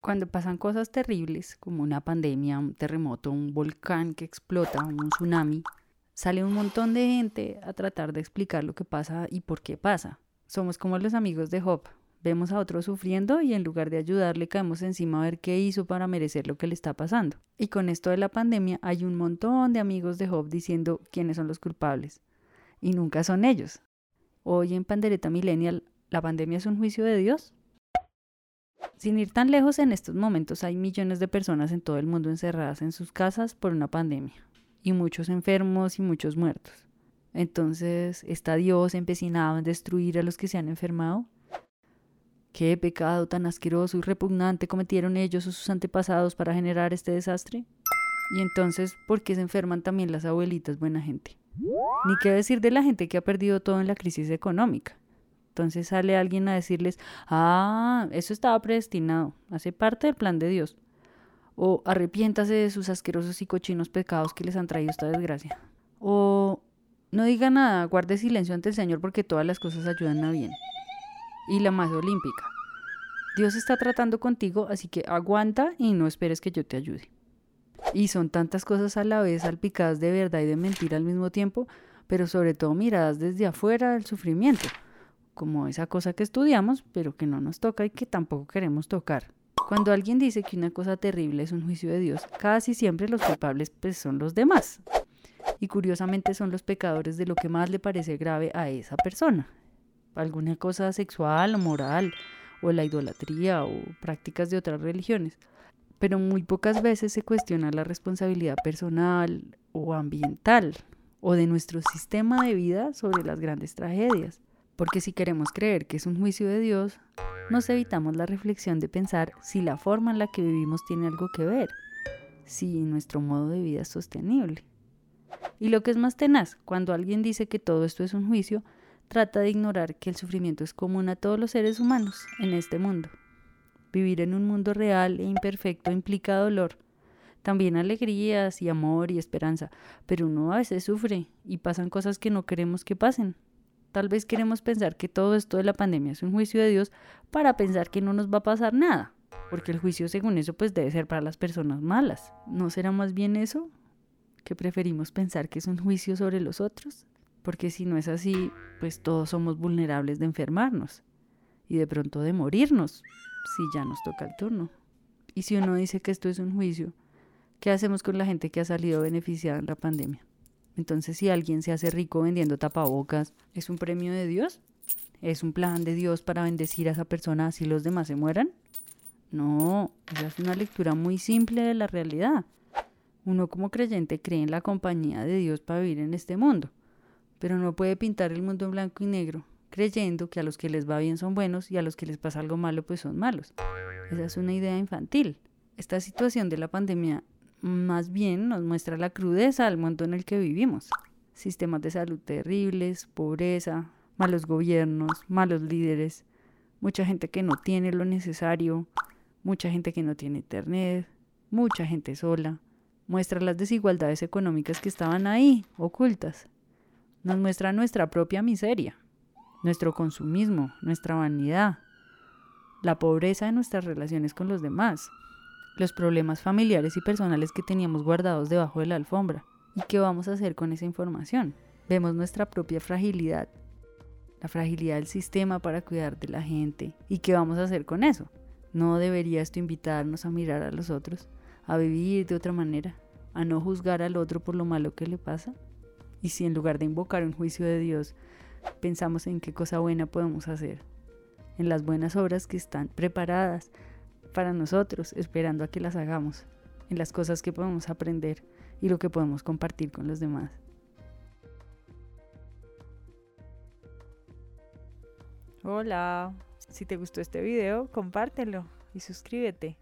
Cuando pasan cosas terribles, como una pandemia, un terremoto, un volcán que explota, un tsunami, sale un montón de gente a tratar de explicar lo que pasa y por qué pasa. Somos como los amigos de Job. Vemos a otro sufriendo y en lugar de ayudarle caemos encima a ver qué hizo para merecer lo que le está pasando. Y con esto de la pandemia hay un montón de amigos de Job diciendo quiénes son los culpables. Y nunca son ellos. Hoy en Pandereta Millennial, ¿la pandemia es un juicio de Dios? Sin ir tan lejos, en estos momentos hay millones de personas en todo el mundo encerradas en sus casas por una pandemia, y muchos enfermos y muchos muertos. Entonces, ¿está Dios empecinado en destruir a los que se han enfermado? ¿Qué pecado tan asqueroso y repugnante cometieron ellos o sus antepasados para generar este desastre? Y entonces, ¿por qué se enferman también las abuelitas buena gente? Ni qué decir de la gente que ha perdido todo en la crisis económica. Entonces sale alguien a decirles, ah, eso estaba predestinado, hace parte del plan de Dios. O arrepiéntase de sus asquerosos y cochinos pecados que les han traído esta desgracia. O no diga nada, guarde silencio ante el Señor porque todas las cosas ayudan a bien. Y la más olímpica. Dios está tratando contigo, así que aguanta y no esperes que yo te ayude. Y son tantas cosas a la vez salpicadas de verdad y de mentira al mismo tiempo, pero sobre todo miradas desde afuera del sufrimiento como esa cosa que estudiamos, pero que no nos toca y que tampoco queremos tocar. Cuando alguien dice que una cosa terrible es un juicio de Dios, casi siempre los culpables pues, son los demás. Y curiosamente son los pecadores de lo que más le parece grave a esa persona. Alguna cosa sexual o moral, o la idolatría, o prácticas de otras religiones. Pero muy pocas veces se cuestiona la responsabilidad personal o ambiental, o de nuestro sistema de vida sobre las grandes tragedias. Porque si queremos creer que es un juicio de Dios, nos evitamos la reflexión de pensar si la forma en la que vivimos tiene algo que ver, si nuestro modo de vida es sostenible. Y lo que es más tenaz, cuando alguien dice que todo esto es un juicio, trata de ignorar que el sufrimiento es común a todos los seres humanos en este mundo. Vivir en un mundo real e imperfecto implica dolor, también alegrías y amor y esperanza, pero uno a veces sufre y pasan cosas que no queremos que pasen. Tal vez queremos pensar que todo esto de la pandemia es un juicio de Dios para pensar que no nos va a pasar nada, porque el juicio según eso pues debe ser para las personas malas. ¿No será más bien eso? Que preferimos pensar que es un juicio sobre los otros, porque si no es así, pues todos somos vulnerables de enfermarnos y de pronto de morirnos, si ya nos toca el turno. Y si uno dice que esto es un juicio, ¿qué hacemos con la gente que ha salido beneficiada en la pandemia? Entonces, si alguien se hace rico vendiendo tapabocas, ¿es un premio de Dios? ¿Es un plan de Dios para bendecir a esa persona así los demás se mueran? No, esa es una lectura muy simple de la realidad. Uno como creyente cree en la compañía de Dios para vivir en este mundo, pero no puede pintar el mundo en blanco y negro, creyendo que a los que les va bien son buenos y a los que les pasa algo malo pues son malos. Esa es una idea infantil. Esta situación de la pandemia más bien nos muestra la crudeza del mundo en el que vivimos. Sistemas de salud terribles, pobreza, malos gobiernos, malos líderes, mucha gente que no tiene lo necesario, mucha gente que no tiene internet, mucha gente sola. Muestra las desigualdades económicas que estaban ahí, ocultas. Nos muestra nuestra propia miseria, nuestro consumismo, nuestra vanidad, la pobreza de nuestras relaciones con los demás, los problemas familiares y personales que teníamos guardados debajo de la alfombra. ¿Y qué vamos a hacer con esa información? Vemos nuestra propia fragilidad, la fragilidad del sistema para cuidar de la gente. ¿Y qué vamos a hacer con eso? ¿No debería esto invitarnos a mirar a los otros, a vivir de otra manera, a no juzgar al otro por lo malo que le pasa? Y si en lugar de invocar un juicio de Dios, pensamos en qué cosa buena podemos hacer, en las buenas obras que están preparadas para nosotros, esperando a que las hagamos, en las cosas que podemos aprender y lo que podemos compartir con los demás. Hola, si te gustó este video, compártelo y suscríbete.